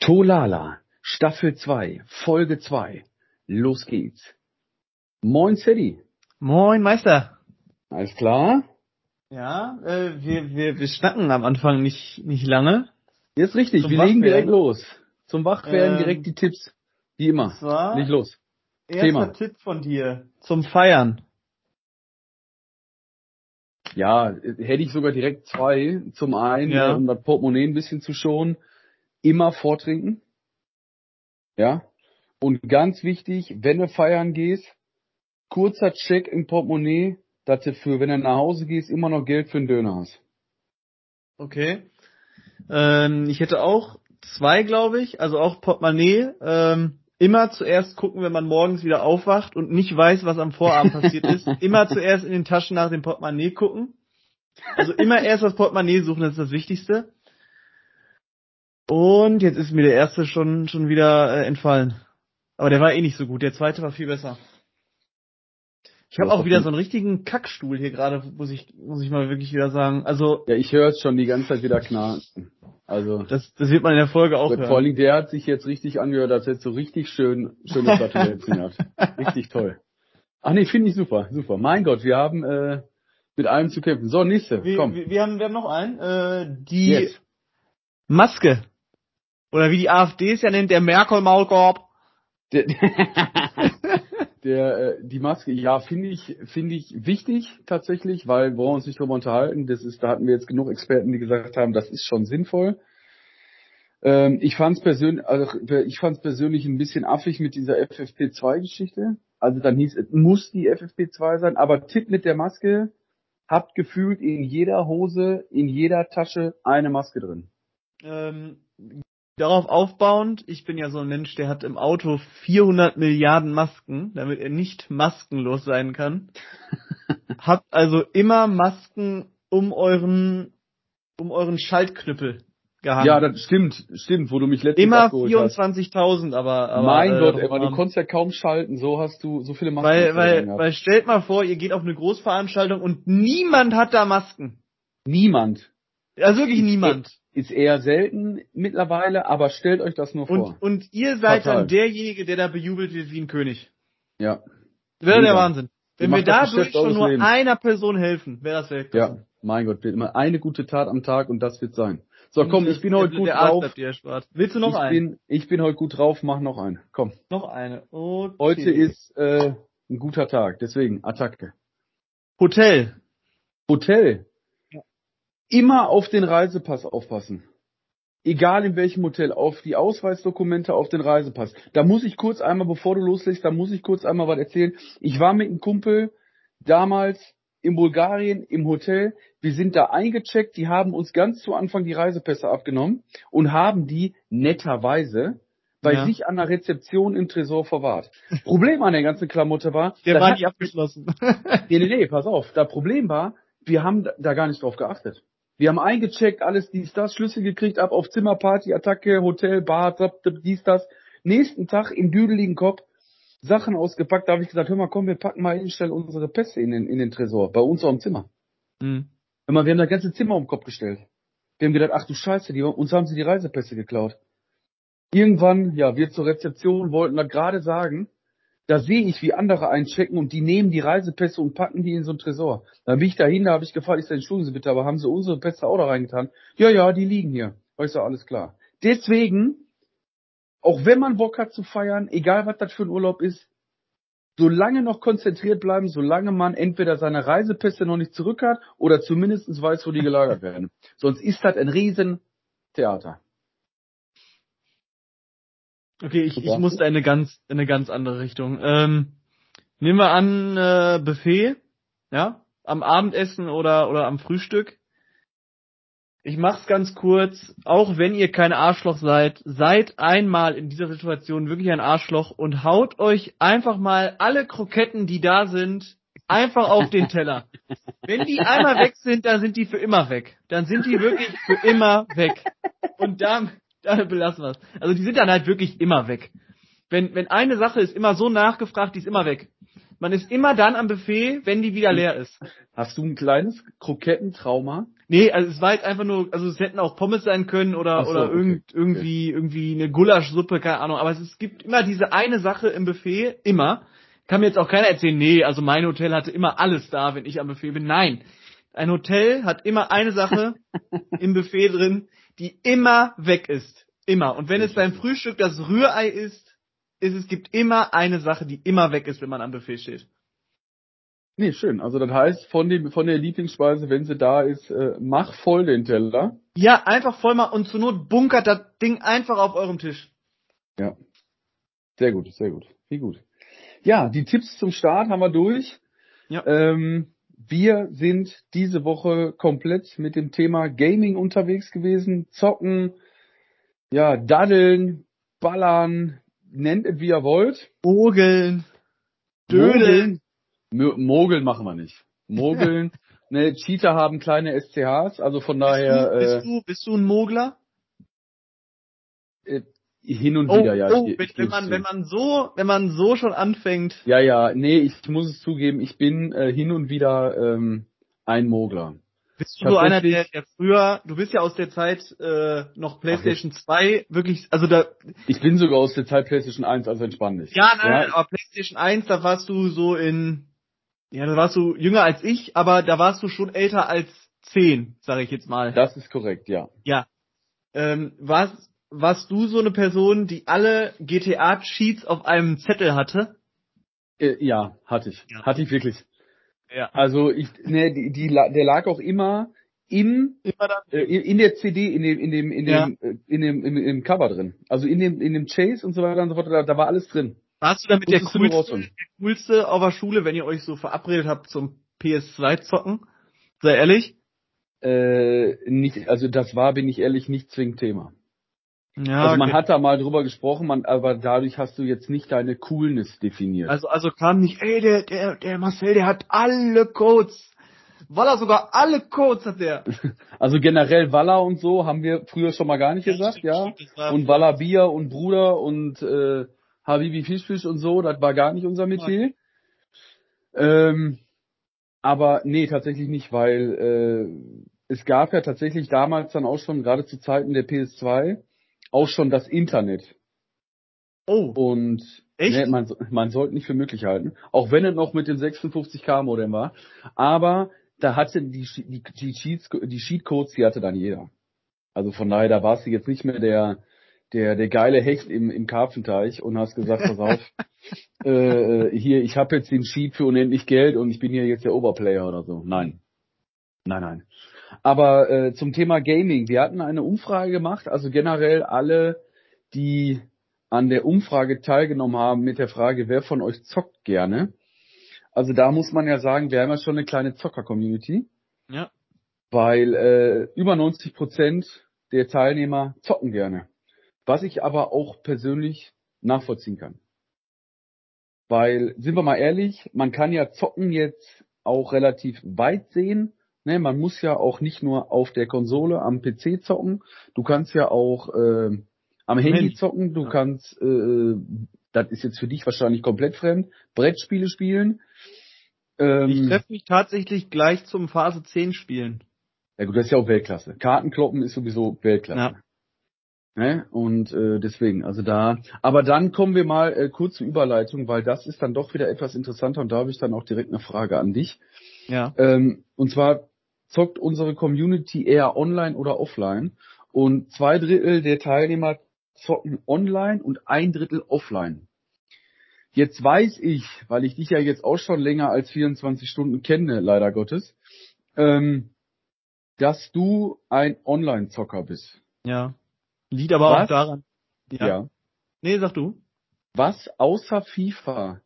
Tolala, Staffel 2, Folge 2. Los geht's. Moin City. Moin Meister. Alles klar? Ja, äh, wir, wir, wir schnacken am Anfang nicht, nicht lange. Jetzt richtig, Zum wir legen direkt los. Zum Wachwerden Ähm, direkt die Tipps. Wie immer. Zwar Leg los. erster Thema. Tipp von dir zum Feiern. Ja, äh, hätte ich sogar direkt zwei. Zum einen, Ja. äh, um das Portemonnaie ein bisschen zu schonen, immer vortrinken. Ja. Und ganz wichtig, wenn du feiern gehst, kurzer Check im Portemonnaie, dass du für, wenn du nach Hause gehst, immer noch Geld für einen Döner hast. Okay. Ähm, ich hätte auch zwei, glaube ich, also auch Portemonnaie. Ähm, immer zuerst gucken, wenn man morgens wieder aufwacht und nicht weiß, was am Vorabend passiert ist. Immer zuerst in den Taschen nach dem Portemonnaie gucken. Also immer erst das Portemonnaie suchen, das ist das Wichtigste. Und jetzt ist mir der erste schon schon wieder äh, entfallen. Aber der war eh nicht so gut. Der zweite war viel besser. Ich habe auch wieder so einen richtigen Kackstuhl hier gerade, muss ich muss ich mal wirklich wieder sagen. Also Ja, ich höre es schon die ganze Zeit wieder knacken. Also, das das wird man in der Folge auch vor hören. allen Dingen, der hat sich jetzt richtig angehört, als hätte so richtig schön, schöne Flatulenzen hat. Richtig toll. Ach nee, finde ich super, super. Mein Gott, wir haben äh, mit allem zu kämpfen. So, nächste, Wir, komm. wir, wir haben wir haben noch einen. Äh, die Jetzt. Maske. Oder wie die AfD es ja nennt, der Merkel-Maulkorb. Der, der, äh, die Maske, ja, finde ich, finde ich wichtig tatsächlich, weil wollen wir uns nicht drüber unterhalten. Das ist, da hatten wir jetzt genug Experten, die gesagt haben, das ist schon sinnvoll. Ähm, ich fand es persönlich, also ich fand es persönlich ein bisschen affig mit dieser FFP2-Geschichte. Also dann hieß es, muss die FFP2 sein, aber Tipp mit der Maske, habt gefühlt in jeder Hose, in jeder Tasche eine Maske drin. Ähm, darauf aufbauend, ich bin ja so ein Mensch, der hat im Auto 400 Milliarden Masken, damit er nicht maskenlos sein kann. Habt also immer Masken um euren um euren Schaltknüppel gehangen. Ja, das stimmt, stimmt, wo du mich letztens immer abgeholt hast. 24.000, aber, aber mein äh, Gott, Emma, du konntest ja kaum schalten, so hast du so viele Masken Weil, weil, gehabt. weil stellt mal vor, ihr geht auf eine Großveranstaltung und niemand hat da Masken. Niemand. Also wirklich niemand. Ist eher selten mittlerweile, aber stellt euch das nur vor. Und, und ihr seid Fatal. dann derjenige, der da bejubelt wird wie ein König. ja, Wäre der. Wahnsinn. Wenn wir dadurch schon nur Lebens. einer Person helfen, wäre das Weltklasse. ja, mein Gott, immer eine gute Tat am Tag und das wird sein. So, komm, ich bin heute gut drauf. bleibt dir erspart. Willst du noch ich einen? bin, ich bin heute gut drauf, mach noch einen. Komm. noch eine. Okay. Heute ist äh, ein guter Tag, deswegen Attacke. Hotel. Hotel. Immer auf den Reisepass aufpassen. Egal in welchem Hotel, auf die Ausweisdokumente, auf den Reisepass. Da muss ich kurz einmal, bevor du loslegst, da muss ich kurz einmal was erzählen. Ich war mit einem Kumpel damals in Bulgarien im Hotel. Wir sind da eingecheckt. Die haben uns ganz zu Anfang die Reisepässe abgenommen und haben die netterweise bei Ja. sich an der Rezeption im Tresor verwahrt. Problem an der ganzen Klamotte war, Der war nicht abgeschlossen. Nee, nee, nee, pass auf. Das Problem war, wir haben da gar nicht drauf geachtet. Wir haben eingecheckt, alles dies, das, Schlüssel gekriegt, ab auf Zimmerparty, Attacke, Hotel, Bar, dies, das. Nächsten Tag im düdeligen Kopf Sachen ausgepackt, da habe ich gesagt, hör mal, komm, wir packen mal schnell unsere Pässe in den, in den Tresor, bei uns auch im Zimmer. Hm. Hör mal, wir haben das ganze Zimmer um den Kopf gestellt. Wir haben gedacht, ach du Scheiße, die, uns haben sie die Reisepässe geklaut. Irgendwann, ja, wir zur Rezeption wollten das gerade sagen, da sehe ich, wie andere einchecken und die nehmen die Reisepässe und packen die in so ein Tresor. Dann bin ich dahin, da habe ich gefragt, ich sage, entschuldigen Sie bitte, aber haben Sie unsere Pässe auch da reingetan? Ja, ja, die liegen hier. Ich so, alles klar. Deswegen, auch wenn man Bock hat zu feiern, egal was das für ein Urlaub ist, solange noch konzentriert bleiben, solange man entweder seine Reisepässe noch nicht zurück hat oder zumindest weiß, wo die gelagert werden. Sonst ist das ein Riesentheater. Okay, ich, ich musste in eine ganz, in eine ganz andere Richtung. Ähm, nehmen wir an, äh, Buffet, ja, am Abendessen oder, oder am Frühstück. Ich mach's ganz kurz, auch wenn ihr kein Arschloch seid, seid einmal in dieser Situation wirklich ein Arschloch und haut euch einfach mal alle Kroketten, die da sind, einfach auf den Teller. Wenn die einmal weg sind, dann sind die für immer weg. Dann sind die wirklich für immer weg. Und da, da belassen wir es. Also die sind dann halt wirklich immer weg. Wenn, wenn eine Sache ist immer so nachgefragt, die ist immer weg. man ist immer dann am Buffet, wenn die wieder leer ist. Hast du ein kleines Krokettentrauma? Nee, also es war jetzt einfach nur, also es hätten auch Pommes sein können oder so, oder okay, irgend, irgendwie irgendwie eine Gulaschsuppe, keine Ahnung. Aber es, es gibt immer diese eine Sache im Buffet, immer. Kann mir jetzt auch keiner erzählen, nee, also mein Hotel hatte immer alles da, wenn ich am Buffet bin. Nein, ein Hotel hat immer eine Sache im Buffet drin, die immer weg ist, immer. Und wenn es beim Frühstück das Rührei ist, ist es gibt immer eine Sache, die immer weg ist, wenn man am Buffet steht. Nee, schön. Also das heißt, von dem, von der Lieblingsspeise, wenn sie da ist, äh, mach voll den Teller. Ja, einfach voll mal und zur Not bunkert das Ding einfach auf eurem Tisch. Ja. Sehr gut, sehr gut. Wie gut. Ja, die Tipps zum Start haben wir durch. Ja. Ähm, wir sind diese Woche komplett mit dem Thema Gaming unterwegs gewesen. Zocken, ja, daddeln, ballern, nennt es wie ihr wollt. Mogeln, Dödeln. Mogeln, Mogeln machen wir nicht. Mogeln. ne, Cheater haben kleine SCHs, also von daher bist, du, äh, bist, du, bist du ein Mogler? Hin und Oh, wieder, ja. oh ich, wenn, man zu. wenn man so wenn man so schon anfängt. Ja, ja, nee, ich muss es zugeben, ich bin äh, hin und wieder ähm, ein Mogler. Bist du so einer, der, der früher, du bist ja aus der Zeit äh, noch PlayStation 2, wirklich, also da, Ich bin sogar aus der Zeit PlayStation 1, also entspann dich. ja, nein, nein, aber PlayStation 1, da warst du so in, ja, da warst du jünger als ich, aber da warst du schon älter als 10, sage ich jetzt mal. Das ist korrekt, ja. Ja. Ähm, warst, warst du so eine Person, die alle GTA-Cheats auf einem Zettel hatte? Äh, ja, hatte ich. Ja. Hatte ich wirklich. Ja. Also ich, ne, die, die, der lag auch immer im äh, in der CD, in dem, in dem, in Ja. dem, äh, in dem, im, im Cover drin. Also in dem, in dem Chase und so weiter und so fort, da, da war alles drin. Warst du damit der coolste, der coolste auf der Schule, wenn ihr euch so verabredet habt zum PS2 zocken? Sei ehrlich? Äh, nicht, also das war, bin ich ehrlich, nicht zwingend Thema. Ja, also man okay. hat da mal drüber gesprochen, man, aber dadurch hast du jetzt nicht deine Coolness definiert. Also, also kam nicht, ey, der, der, der Marcel, der hat alle Codes. Walla, sogar alle Codes hat der. Also generell Walla und so haben wir früher schon mal gar nicht gesagt, ja. war- Und Walla Bier und Bruder und äh, Habibi Fischfisch und so, das war gar nicht unser Metier. Ähm, aber nee, tatsächlich nicht, weil äh, es gab ja tatsächlich damals dann auch schon, gerade zu Zeiten der PS2, auch schon das Internet. Oh, Und Echt? Ne, man, man sollte nicht für möglich halten, auch wenn es noch mit dem 56k Modem war. Aber da hatte die, die, die Cheats, die Cheatcodes, die hatte dann jeder. Also von daher, da warst du jetzt nicht mehr der, der, der geile Hecht im, im Karpfenteich und hast gesagt, pass auf, äh, hier, ich habe jetzt den Cheat für unendlich Geld und ich bin hier jetzt der Oberplayer oder so. Nein. Nein, nein. Aber äh, zum Thema Gaming, wir hatten eine Umfrage gemacht, also generell alle, die an der Umfrage teilgenommen haben mit der Frage, wer von euch zockt gerne. Also da muss man ja sagen, wir haben ja schon eine kleine Zocker-Community, ja. weil äh, über 90 Prozent der Teilnehmer zocken gerne. Was ich aber auch persönlich nachvollziehen kann. Weil, sind wir mal ehrlich, man kann ja zocken jetzt auch relativ weit sehen. Ne, man muss ja auch nicht nur auf der Konsole am PC zocken. Du kannst ja auch äh, am Handy zocken. Du Ja. kannst, äh, das ist jetzt für dich wahrscheinlich komplett fremd, Brettspiele spielen. Ähm, Ich treffe mich tatsächlich gleich zum Phase 10 spielen. ja gut, das ist ja auch Weltklasse. Kartenkloppen ist sowieso Weltklasse. Ja. Ne? Und äh, deswegen, also da. Aber dann kommen wir mal äh, kurz zur Überleitung, weil das ist dann doch wieder etwas interessanter und da habe ich dann auch direkt eine Frage an dich. Ja. Ähm, und zwar zockt unsere Community eher online oder offline? Und zwei Drittel der Teilnehmer zocken online und ein Drittel offline. Jetzt weiß ich, weil ich dich ja jetzt auch schon länger als 24 Stunden kenne, leider Gottes, ähm, dass du ein Online-Zocker bist. Ja. Liegt aber Was? auch daran. ja. Nee, sag du. Was außer FIFA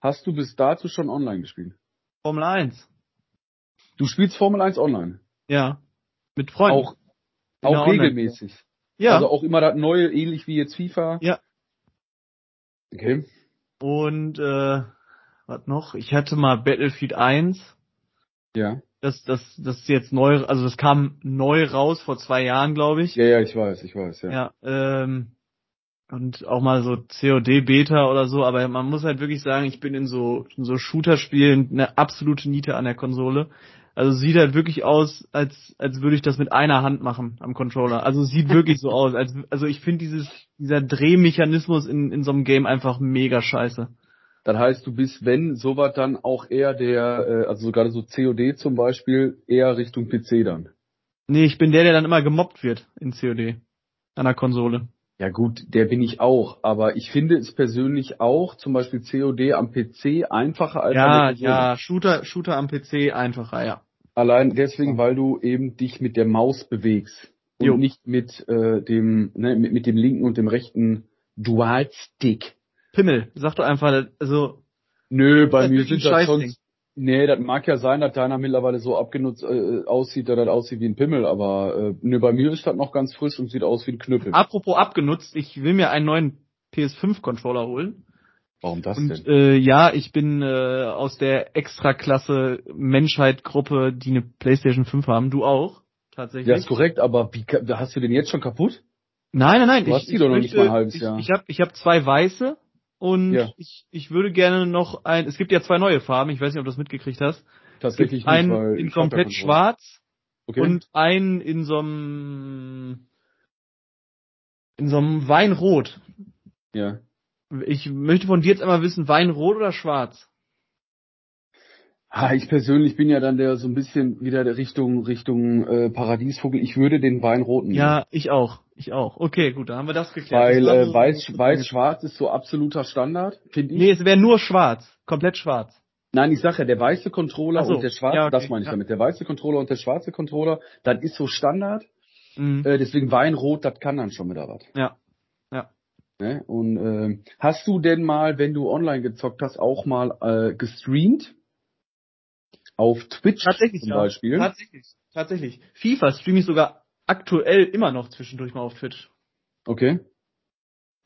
hast du bis dato schon online gespielt? Formel 1. Du spielst Formel 1 online. Ja. Mit Freunden. Auch, auch Online- regelmäßig. Ja. Also auch immer das neue, ähnlich wie jetzt FIFA. Ja. Okay. Und äh, was noch? Ich hatte mal Battlefield 1. Ja. Das, das, das ist jetzt neu, also das kam neu raus vor zwei Jahren, glaube ich. Ja, ja, ich weiß, ich weiß, ja. Ja, ähm, und auch mal so COD Beta oder so, aber man muss halt wirklich sagen, ich bin in so, in so Shooter-Spielen eine absolute Niete an der Konsole. Also sieht halt wirklich aus, als, als würde ich das mit einer Hand machen am Controller. Also sieht wirklich so aus. Als, also ich finde dieses, dieser Drehmechanismus in, in so einem Game einfach mega scheiße. Das heißt, du bist, wenn sowas dann auch eher der, äh, also gerade so COD zum Beispiel, eher Richtung PC dann. Nee, ich bin der, der dann immer gemobbt wird in COD. An der Konsole. Ja gut, der bin ich auch, aber ich finde es persönlich auch, zum Beispiel COD am PC einfacher als Ja, ja, Shooter, Shooter am PC einfacher, ja. Allein deswegen, weil du eben dich mit der Maus bewegst und Jo. nicht mit äh, dem ne, mit, mit dem linken und dem rechten Dualstick. Pimmel, sag doch einfach, also, Nö, bei mir sind das schon. Nee, das mag ja sein, dass deiner mittlerweile so abgenutzt äh, aussieht, dass das aussieht wie ein Pimmel, aber äh, nö, bei mir ist das noch ganz frisch und sieht aus wie ein Knüppel. apropos abgenutzt, ich will mir einen neuen PS5-Controller holen. Warum das Und denn? äh, ja, ich bin äh, aus der Extraklasse Menschheit-Gruppe, die eine PlayStation 5 haben. Du auch, tatsächlich. Ja, ist korrekt, aber wie hast du den jetzt schon kaputt? Nein, nein, nein. Du ich, hast die ich doch noch nicht mal ein halbes ich, Jahr. Ich habe ich hab zwei weiße und Ja. ich, ich würde gerne noch ein. Es gibt ja zwei neue Farben. Ich weiß nicht, ob du das mitgekriegt hast. Tatsächlich nicht, einen weil in ich komplett schwarz Okay. und einen in so einem in so einem Weinrot. ja. Ich möchte von dir jetzt einmal wissen, Weinrot oder schwarz? Ah, ich persönlich bin ja dann der so ein bisschen wieder der Richtung Richtung äh, Paradiesvogel. Ich würde den Weinroten nehmen. Ja, ich auch. Ich auch. Okay, gut, dann haben wir das geklärt. Weil Das äh, weiß weiß schwarz ist so absoluter Standard, finde ich. Nee, es wäre nur schwarz. Komplett schwarz. Nein, ich sage ja, der weiße Controller so, und der schwarze, ja, okay, das meine ich damit. Der weiße Controller und der schwarze Controller, das ist so Standard. Mhm. Äh, deswegen Weinrot, das kann dann schon wieder was. Ja. Ne? Und ähm, hast du denn mal, wenn du online gezockt hast, auch mal äh, gestreamt? Auf Twitch Tatsächlich, zum ja. Beispiel? Tatsächlich. Tatsächlich. FIFA streame ich sogar aktuell immer noch zwischendurch mal auf Twitch. Okay.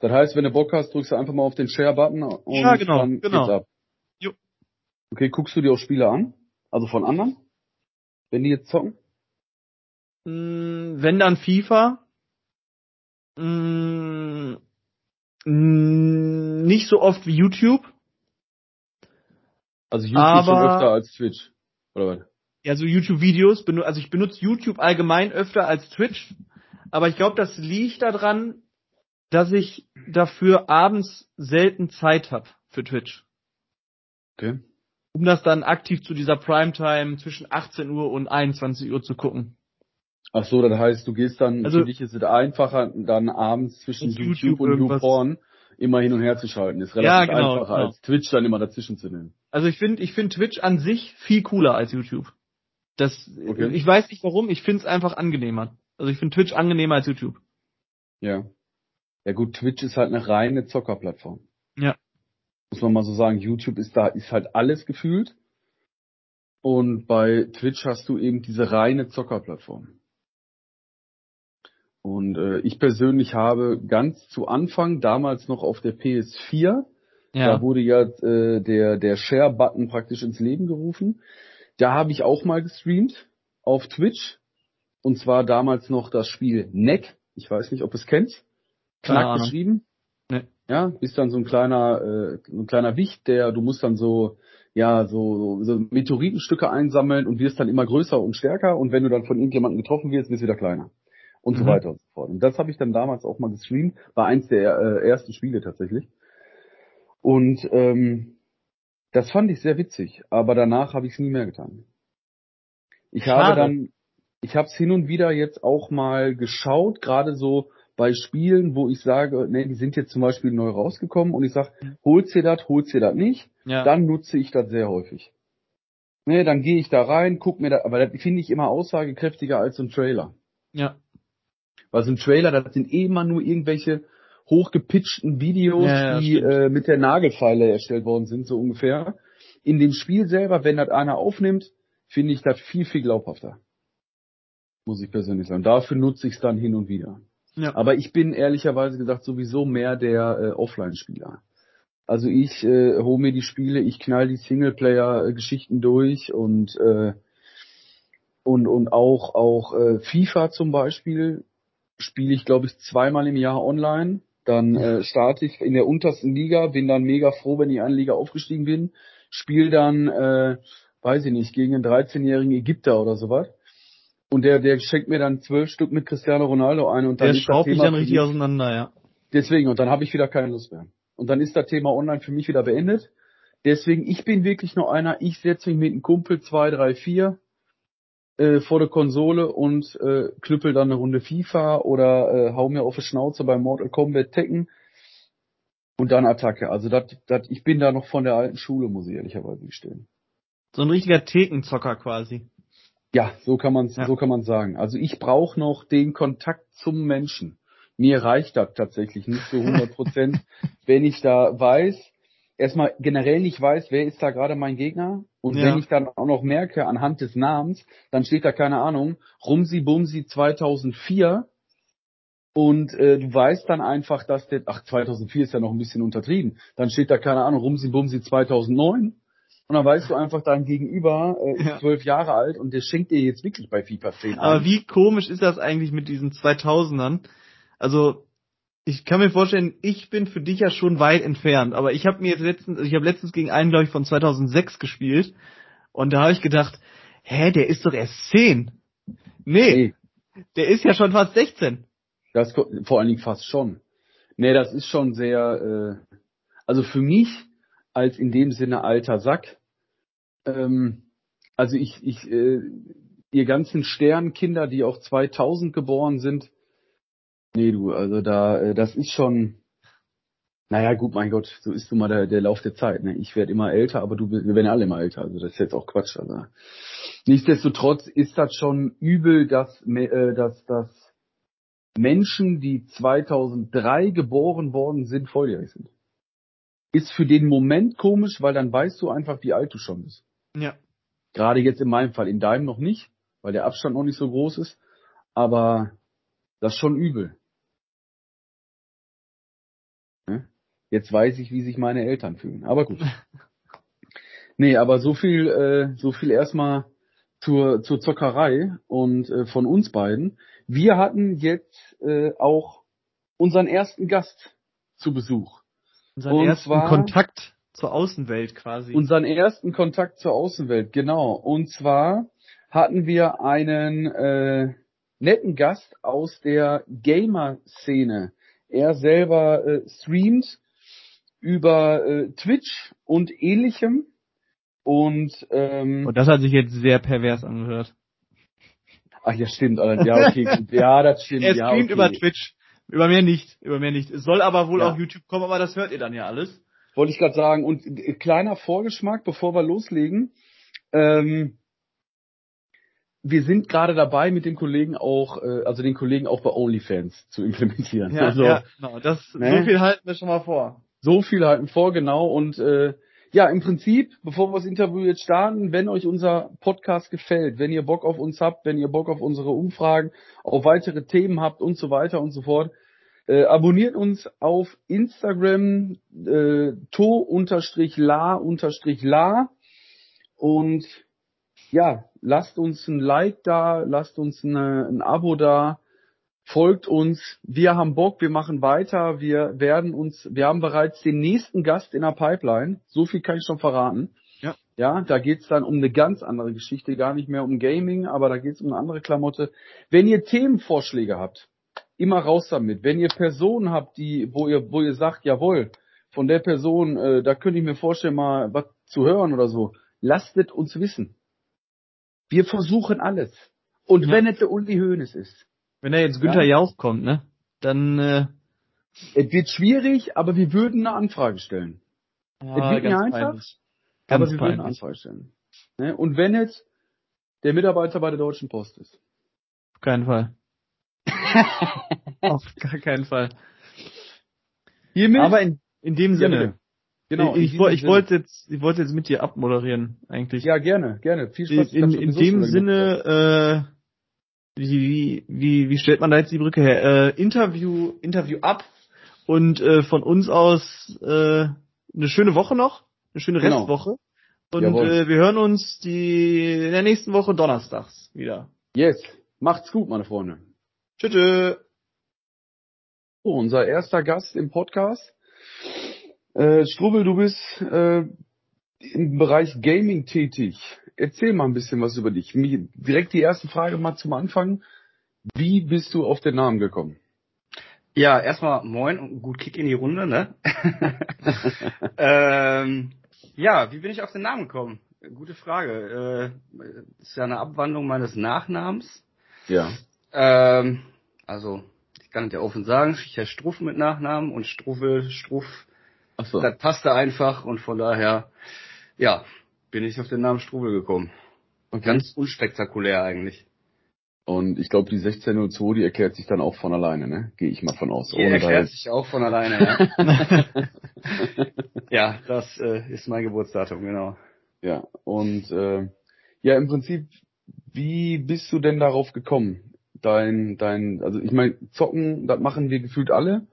Das heißt, wenn du Bock hast, drückst du einfach mal auf den Share-Button und Ja, genau, dann genau. geht's ab. Jo. Okay, guckst du dir auch Spiele an? Also von anderen? Wenn die jetzt zocken? Mm, Wenn dann FIFA. Mm, Nicht so oft wie YouTube. Also YouTube schon Aber- öfter als Twitch. Oder was? Ja, so YouTube-Videos. Also ich benutze YouTube allgemein öfter als Twitch. Aber ich glaube, das liegt daran, dass ich dafür abends selten Zeit habe für Twitch. Okay. Um das dann aktiv zu dieser Primetime zwischen 18 Uhr und 21 Uhr zu gucken. Ach so, das heißt, du gehst dann, Also- für dich ist es einfacher, dann abends zwischen YouTube, YouTube und YouPorn immer hin und her zu schalten. Ist Ja, relativ genau, einfacher, genau. als Twitch dann immer dazwischen zu nehmen. Also ich finde, ich finde Twitch an sich viel cooler als YouTube. Das, Okay. ich weiß nicht warum, ich finde es einfach angenehmer. Also ich finde Twitch angenehmer als YouTube. Ja. Ja gut, Twitch ist halt eine reine Zockerplattform. Ja. Muss man mal so sagen, YouTube ist da, ist halt alles gefühlt. Und bei Twitch hast du eben diese reine Zockerplattform. Und äh, ich persönlich habe ganz zu Anfang, damals noch auf der PS4, Da wurde ja äh, der, der Share-Button praktisch ins Leben gerufen. Da habe ich auch mal gestreamt auf Twitch. Und zwar damals noch das Spiel Neck. Ich weiß nicht, ob es. Keine Knack geschrieben. Nee. Ja, bist dann so ein kleiner, äh, so ein kleiner Wicht, der, du musst dann so, ja, so, so, so Meteoritenstücke einsammeln und wirst dann immer größer und stärker. Und wenn du dann von irgendjemandem getroffen wirst, wirst du wieder kleiner. Und so Mhm. weiter und so fort. Und das habe ich dann damals auch mal gestreamt. War eins der äh, ersten Spiele tatsächlich. Und ähm, das fand ich sehr witzig, aber danach habe ich es nie mehr getan. Ich habe Schade. dann, ich habe es hin und wieder jetzt auch mal geschaut, gerade so bei Spielen, wo ich sage, nee, die sind jetzt zum Beispiel neu rausgekommen und ich sage, holst dir das, holst dir das nicht, ja. dann nutze ich das sehr häufig. Nee, dann gehe ich da rein, guck mir da, aber das finde ich immer aussagekräftiger als so ein Trailer. ja. Weil so ein Trailer, das sind eh immer nur irgendwelche hochgepitchten Videos, Ja, ja, die äh, mit der Nagelfeile erstellt worden sind, so ungefähr. In dem Spiel selber, wenn das einer aufnimmt, finde ich das viel, viel glaubhafter. Muss ich persönlich sagen. Dafür nutze ich es dann hin und wieder. Ja. Aber ich bin ehrlicherweise gesagt sowieso mehr der äh, Offline-Spieler. Also ich äh, hole mir die Spiele, ich knall die Singleplayer-Geschichten durch und äh, und und auch auch äh, FIFA zum Beispiel spiele ich glaube ich zweimal im Jahr online Dann äh, starte ich in der untersten Liga, bin dann mega froh, wenn ich eine Liga aufgestiegen bin, spiele dann, äh, weiß ich nicht, gegen einen 13-jährigen Ägypter oder sowas. Und der, der schenkt mir dann zwölf Stück mit Cristiano Ronaldo ein und dann Der ist das schraubt mich Thema dann richtig auseinander, ja. Deswegen, und dann habe ich wieder keine Lust mehr. Und dann ist das Thema online für mich wieder beendet. Deswegen, ich bin wirklich noch einer, ich setze mich mit einem Kumpel zwei, drei, vier äh, vor der Konsole und äh, knüppel dann eine Runde FIFA oder äh, hau mir auf die Schnauze bei Mortal Kombat Tekken und dann Attacke. Also dat, dat, ich bin da noch von der alten Schule, muss ich ehrlicherweise gestehen. So ein richtiger Thekenzocker quasi. Ja, so kann man Ja. so kann man sagen. Also ich brauche noch den Kontakt zum Menschen. Mir reicht das tatsächlich nicht zu 100 Prozent, wenn ich da weiß, erstmal generell nicht weiß, wer ist da gerade mein Gegner und Ja. wenn ich dann auch noch merke anhand des Namens, dann steht da keine Ahnung, Rumsi Bumsi 2004 und äh, du weißt dann einfach, dass der, ach 2004 ist ja noch ein bisschen untertrieben, dann steht da keine Ahnung, Rumsi Bumsi 2009 und dann weißt du einfach, dein Gegenüber äh, ist Ja. zwölf Jahre alt und der schenkt dir jetzt wirklich bei FIFA 10 Aber ein. wie komisch ist das eigentlich mit diesen 2000ern? Also, ich kann mir vorstellen, ich bin für dich ja schon weit entfernt, aber ich habe mir jetzt letztens, ich habe letztens gegen einen, glaube ich, von 2006 gespielt und da habe ich gedacht, hä, der ist doch erst 10. Nee, Nee, der ist ja schon fast 16. das vor allen Dingen fast schon. Nee, das ist schon sehr, äh, also für mich als in dem Sinne alter Sack, ähm, also ich, ich, äh, ihr ganzen Sternkinder, die auch 2000 geboren sind, nee du, also da, äh, das ist schon, naja gut, mein Gott, so ist nun mal der, der Lauf der Zeit. Ne? Ich werde immer älter, aber du, wir werden alle immer älter, also das ist jetzt auch Quatsch. Also. Nichtsdestotrotz ist das schon übel, dass, äh, dass, dass Menschen, die 2003 geboren worden sind, volljährig sind. Ist für den Moment komisch, weil dann weißt du einfach, wie alt du schon bist. Ja. Gerade jetzt in meinem Fall, in deinem noch nicht, weil der Abstand noch nicht so groß ist. Aber das ist schon übel. Jetzt weiß ich, wie sich meine Eltern fühlen. Aber gut. Nee, aber so viel, äh, so viel erstmal zur, zur Zockerei und äh, von uns beiden. Wir hatten jetzt äh, auch unseren ersten Gast zu Besuch. Unseren Und ersten Kontakt zur Außenwelt quasi. Unseren ersten Kontakt zur Außenwelt, genau. Und zwar hatten wir einen äh, netten Gast aus der Gamer-Szene. Er selber äh, streamt über äh, Twitch und ähnlichem. Und ähm, und das hat sich jetzt sehr pervers angehört. ach ja, stimmt. Alter. Ja, okay, gut. Ja, das stimmt. Er ja, streamt okay. über Twitch. Über mehr nicht, über mehr nicht. Es soll aber wohl Ja. auf YouTube kommen, aber das hört ihr dann ja alles. Wollte ich gerade sagen. Und äh, kleiner Vorgeschmack, bevor wir loslegen. Ähm, wir sind gerade dabei, mit den Kollegen auch, äh, also den Kollegen auch bei OnlyFans zu implementieren. Ja, also ja genau. Das, Ne? So viel halten wir schon mal vor. So viel halten vor, genau. Und äh, ja, im Prinzip, bevor wir das Interview jetzt starten, wenn euch unser Podcast gefällt, wenn ihr Bock auf uns habt, wenn ihr Bock auf unsere Umfragen, auf weitere Themen habt und so weiter und so fort, äh, abonniert uns auf Instagram äh, to-la-la und ja, lasst uns ein Like da, lasst uns eine, ein Abo da, folgt uns. Wir haben Bock, wir machen weiter, wir werden uns, wir haben bereits den nächsten Gast in der Pipeline. So viel kann ich schon verraten. Ja. Ja, da geht's dann um eine ganz andere Geschichte, gar nicht mehr um Gaming, aber da geht's um eine andere Klamotte. Wenn ihr Themenvorschläge habt, immer raus damit. Wenn ihr Personen habt, die, wo ihr, wo ihr sagt, jawohl, von der Person, äh, da könnte ich mir vorstellen, mal was zu hören oder so, lasst es uns wissen. Wir versuchen alles. Und Ja. wenn es der Uli Hoeneß ist, Wenn da jetzt Günther Jauch kommt, ne? Dann äh, es wird schwierig, aber wir würden eine Anfrage stellen. ja, Es wird nicht einfach, peinlich. aber Ganz wir würden eine. Anfrage stellen. Ne? Und wenn es der Mitarbeiter bei der Deutschen Post ist. Auf keinen Fall. Auf gar keinen Fall. Hiermit, Aber in, in dem Ja, Sinne. bitte. genau, in ich, ich Sinne. wollte jetzt, ich wollte jetzt mit dir abmoderieren, eigentlich. Ja, gerne, gerne. Viel in, Spaß. Ich in, in sowieso dem Sinne, äh, wie, wie, wie, stellt man da jetzt die Brücke her? Äh, Interview, Interview ab und äh, von uns aus äh, eine schöne Woche noch, eine schöne Genau. Restwoche. Und Jawohl. äh, wir hören uns die in der nächsten Woche donnerstags wieder. Yes. Macht's gut, meine Freunde. Tschüss. Oh, unser erster Gast im Podcast. Äh, Strubbel, du bist äh, im Bereich Gaming tätig. Erzähl mal ein bisschen was über dich. Direkt die erste Frage mal zum Anfang. Wie bist du auf den Namen gekommen? Ja, erstmal moin und gut Kick in die Runde, ne? ähm, ja, wie bin ich auf den Namen gekommen? Gute Frage. Äh, ist ja eine Abwandlung meines Nachnamens. Ja. Ähm, also kann ich ja offen sagen, ich heiße Struff mit Nachnamen und Struffel, Struff, Ach so. das passte einfach und von daher, ja, bin ich auf den Namen Struffel gekommen. Und ganz unspektakulär eigentlich. Und ich glaube, die 1602, die erklärt sich dann auch von alleine, ne? Gehe ich mal von aus. Die erklärt sich auch von alleine, ja. ja, das äh, ist mein Geburtsdatum, genau. Ja, und äh, ja, im Prinzip, wie bist du denn darauf gekommen? dein, dein, also ich meine, zocken, das machen wir gefühlt alle.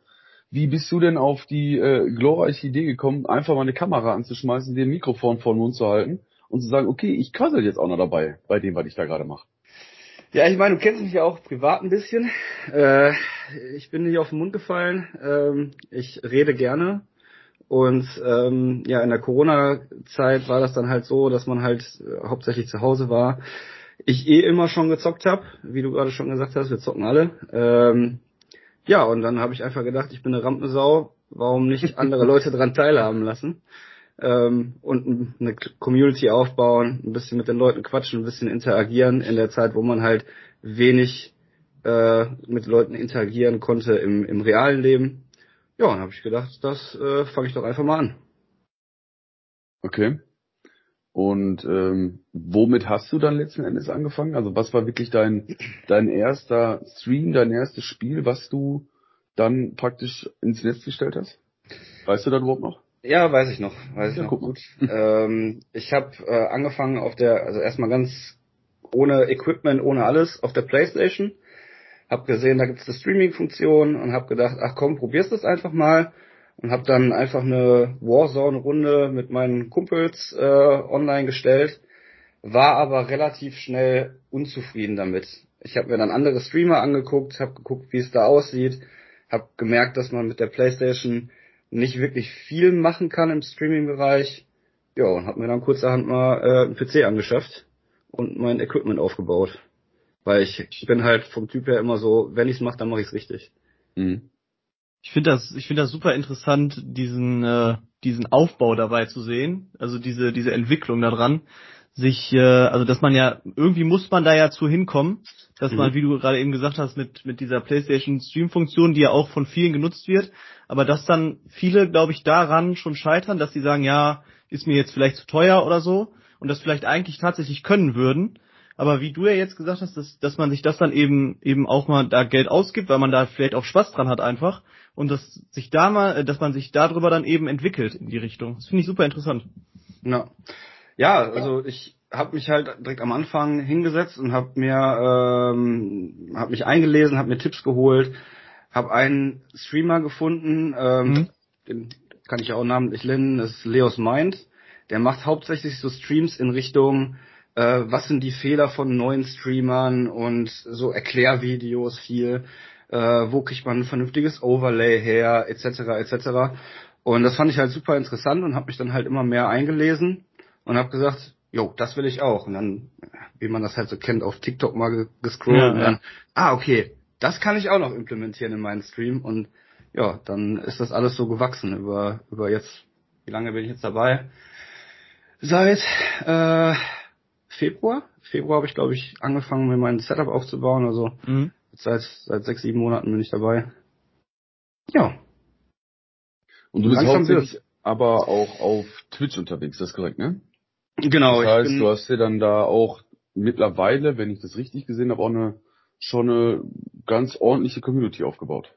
Wie bist du denn auf die äh, glorreiche Idee gekommen, einfach mal eine Kamera anzuschmeißen, dir ein Mikrofon vor den Mund zu halten und zu sagen, okay, ich quassel jetzt auch noch dabei, bei dem, was ich da gerade mache? Ja, ich meine, du kennst mich ja auch privat ein bisschen. Äh, ich bin nicht auf den Mund gefallen. Ähm, ich rede gerne. Und ähm, ja, in der Corona-Zeit war das dann halt so, dass man halt äh, hauptsächlich zu Hause war ich eh immer schon gezockt habe, wie du gerade schon gesagt hast, wir zocken alle. Ähm, ja, und dann habe ich einfach gedacht, ich bin eine Rampensau, warum nicht andere Leute dran teilhaben lassen? Ähm, und eine Community aufbauen, ein bisschen mit den Leuten quatschen, ein bisschen interagieren in der Zeit, wo man halt wenig äh, mit Leuten interagieren konnte im, im realen Leben. Ja, und habe ich gedacht, das äh, fange ich doch einfach mal an. Okay. Und ähm, womit hast du dann letzten Endes angefangen? Also was war wirklich dein dein erster Stream, dein erstes Spiel, was du dann praktisch ins Netz gestellt hast? Weißt du das überhaupt noch? Ja, weiß ich noch, weiß ich ja, noch guck gut. ähm, ich habe äh, angefangen auf der, also erstmal ganz ohne Equipment, ohne alles, auf der PlayStation. Hab gesehen, da gibt's eine Streaming-Funktion und hab gedacht, ach komm, probierst das einfach mal und habe dann einfach eine Warzone-Runde mit meinen Kumpels äh, online gestellt, war aber relativ schnell unzufrieden damit. Ich habe mir dann andere Streamer angeguckt, habe geguckt, wie es da aussieht, habe gemerkt, dass man mit der PlayStation nicht wirklich viel machen kann im Streaming-Bereich. Ja, und habe mir dann kurzerhand mal äh, einen PC angeschafft und mein Equipment aufgebaut. Weil ich, bin halt vom Typ her immer so, wenn ich's mache, dann mache ich's richtig. Mhm. Ich finde das, ich finde das super interessant, diesen, äh, diesen Aufbau dabei zu sehen, also diese, diese Entwicklung daran, sich, äh, also dass man ja, irgendwie muss man da ja zu hinkommen, dass mhm. man, wie du gerade eben gesagt hast, mit, mit dieser PlayStation Stream-Funktion, die ja auch von vielen genutzt wird, aber dass dann viele, glaube ich, daran schon scheitern, dass sie sagen, ja, ist mir jetzt vielleicht zu teuer oder so, und das vielleicht eigentlich tatsächlich können würden, aber wie du ja jetzt gesagt hast, dass, dass man sich das dann eben eben auch mal da Geld ausgibt, weil man da vielleicht auch Spaß dran hat einfach und dass sich da mal, äh, dass man sich darüber dann eben entwickelt in die Richtung. Das finde ich super interessant. Ja, ja also ich habe mich halt direkt am Anfang hingesetzt und habe mir ähm, habe mich eingelesen, habe mir Tipps geholt, habe einen Streamer gefunden, ähm, mhm. den kann ich ja auch namentlich nennen, das ist Leos Mind. Der macht hauptsächlich so Streams in Richtung äh, was sind die Fehler von neuen Streamern und so Erklärvideos viel, äh, wo kriegt man ein vernünftiges Overlay her, etc. etc. Und das fand ich halt super interessant und habe mich dann halt immer mehr eingelesen und habe gesagt, jo, das will ich auch. Und dann, wie man das halt so kennt, auf TikTok mal gescrollt ja, und dann, ja. ah, okay, das kann ich auch noch implementieren in meinen Stream und ja, dann ist das alles so gewachsen über, über jetzt, wie lange bin ich jetzt dabei? Seit äh, Februar. Februar habe ich, glaube ich, angefangen, mir mein Setup aufzubauen. Also mhm. Seit, seit sechs, sieben Monaten bin ich dabei. Ja. Und du bist hauptsächlich aber auch auf Twitch unterwegs, das ist korrekt, ne? Genau. Das heißt, du hast dir dann da auch mittlerweile, wenn ich das richtig gesehen habe, auch eine schon eine ganz ordentliche Community aufgebaut.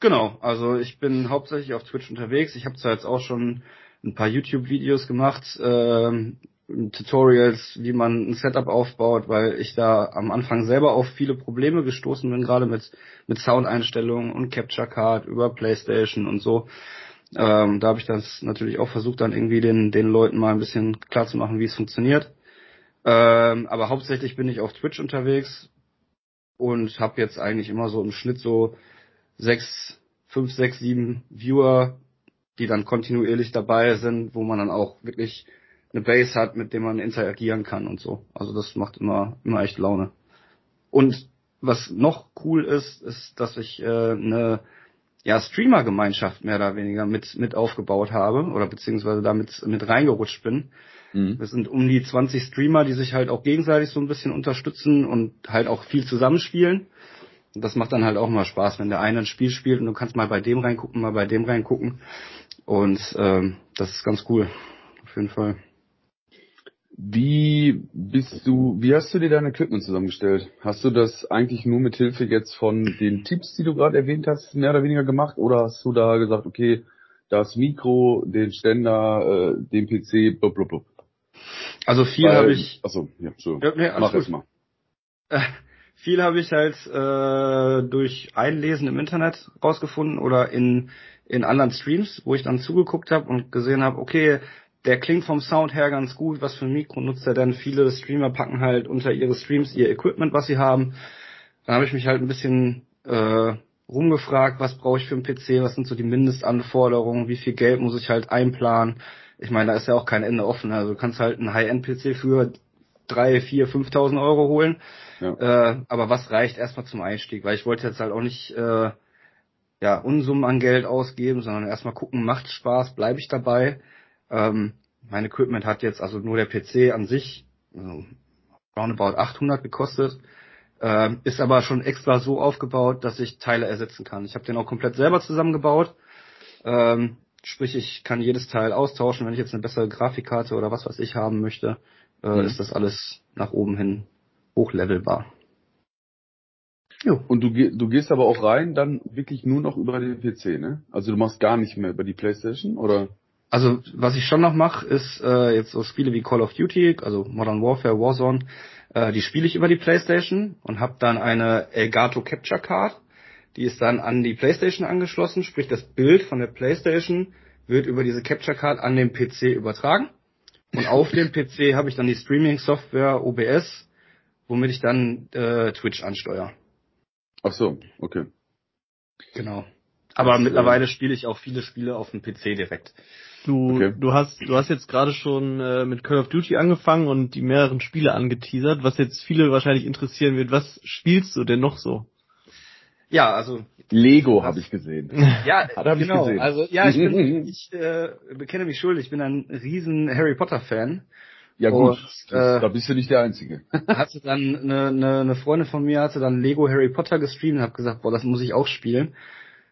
Genau, also ich bin hauptsächlich auf Twitch unterwegs. Ich habe zwar jetzt auch schon ein paar YouTube-Videos gemacht, ähm, Tutorials, wie man ein Setup aufbaut, weil ich da am Anfang selber auf viele Probleme gestoßen bin, gerade mit, mit Soundeinstellungen und Capture Card über Playstation und so. Ähm, da habe ich das natürlich auch versucht, dann irgendwie den, den Leuten mal ein bisschen klar zu machen, wie es funktioniert. Ähm, aber hauptsächlich bin ich auf Twitch unterwegs und habe jetzt eigentlich immer so im Schnitt so sechs, fünf, sechs, sieben Viewer, die dann kontinuierlich dabei sind, wo man dann auch wirklich eine Base hat, mit dem man interagieren kann und so. Also das macht immer, immer echt Laune. Und was noch cool ist, ist, dass ich äh, eine ja, Streamer-Gemeinschaft mehr oder weniger mit, mit aufgebaut habe oder beziehungsweise damit mit reingerutscht bin. Mhm. Wir sind um die 20 Streamer, die sich halt auch gegenseitig so ein bisschen unterstützen und halt auch viel zusammenspielen. Und das macht dann halt auch mal Spaß, wenn der eine ein Spiel spielt und du kannst mal bei dem reingucken, mal bei dem reingucken. Und ähm, das ist ganz cool. Auf jeden Fall. Wie bist du, wie hast du dir dein Equipment zusammengestellt? Hast du das eigentlich nur mit Hilfe jetzt von den Tipps, die du gerade erwähnt hast, mehr oder weniger gemacht? Oder hast du da gesagt, okay, das Mikro, den Ständer, äh, den PC, blub, blub, blub. Also viel habe ich. Achso, ja, so. Ja, nee, Mach es mal. Äh, viel habe ich halt äh, durch Einlesen im Internet rausgefunden oder in in anderen Streams, wo ich dann zugeguckt habe und gesehen habe, okay, der klingt vom Sound her ganz gut. Was für ein Mikro nutzt er denn? Viele Streamer packen halt unter ihre Streams ihr Equipment, was sie haben. Dann habe ich mich halt ein bisschen äh, rumgefragt, was brauche ich für einen PC, was sind so die Mindestanforderungen, wie viel Geld muss ich halt einplanen. Ich meine, da ist ja auch kein Ende offen. Also du kannst halt einen High-End-PC für drei, vier, 5.000 Euro holen. Ja. Äh, aber was reicht erstmal zum Einstieg? Weil ich wollte jetzt halt auch nicht äh, ja Unsummen an Geld ausgeben, sondern erstmal gucken, macht Spaß, bleibe ich dabei. Ähm, mein Equipment hat jetzt also nur der PC an sich also roundabout 800 gekostet. Ähm, ist aber schon extra so aufgebaut, dass ich Teile ersetzen kann. Ich habe den auch komplett selber zusammengebaut. Ähm, sprich, ich kann jedes Teil austauschen, wenn ich jetzt eine bessere Grafikkarte oder was weiß ich haben möchte, äh, mhm. ist das alles nach oben hin hochlevelbar. Jo. Und du, du gehst aber auch rein dann wirklich nur noch über den PC, ne? Also du machst gar nicht mehr über die Playstation, oder? Also was ich schon noch mache, ist äh, jetzt so Spiele wie Call of Duty, also Modern Warfare, Warzone, äh, die spiele ich über die PlayStation und habe dann eine Elgato Capture Card. Die ist dann an die PlayStation angeschlossen, sprich das Bild von der PlayStation wird über diese Capture Card an den PC übertragen. Und auf dem PC habe ich dann die Streaming-Software OBS, womit ich dann äh, Twitch ansteuere. Ach so, okay. Genau. Aber das, mittlerweile äh, spiele ich auch viele Spiele auf dem PC direkt. Du, okay. du hast, du hast jetzt gerade schon äh, mit Call of Duty angefangen und die mehreren Spiele angeteasert, was jetzt viele wahrscheinlich interessieren wird. Was spielst du denn noch so? Ja, also Lego habe ich gesehen. Ja, Hat hab genau. Ich gesehen. Also ja, ich bin, ich äh, bekenne mich schuldig. Ich bin ein riesen Harry Potter Fan. Ja gut, und, das, äh, da bist du nicht der Einzige. hatte dann eine, eine, eine Freundin von mir hatte dann Lego Harry Potter gestreamt und habe gesagt, boah, das muss ich auch spielen.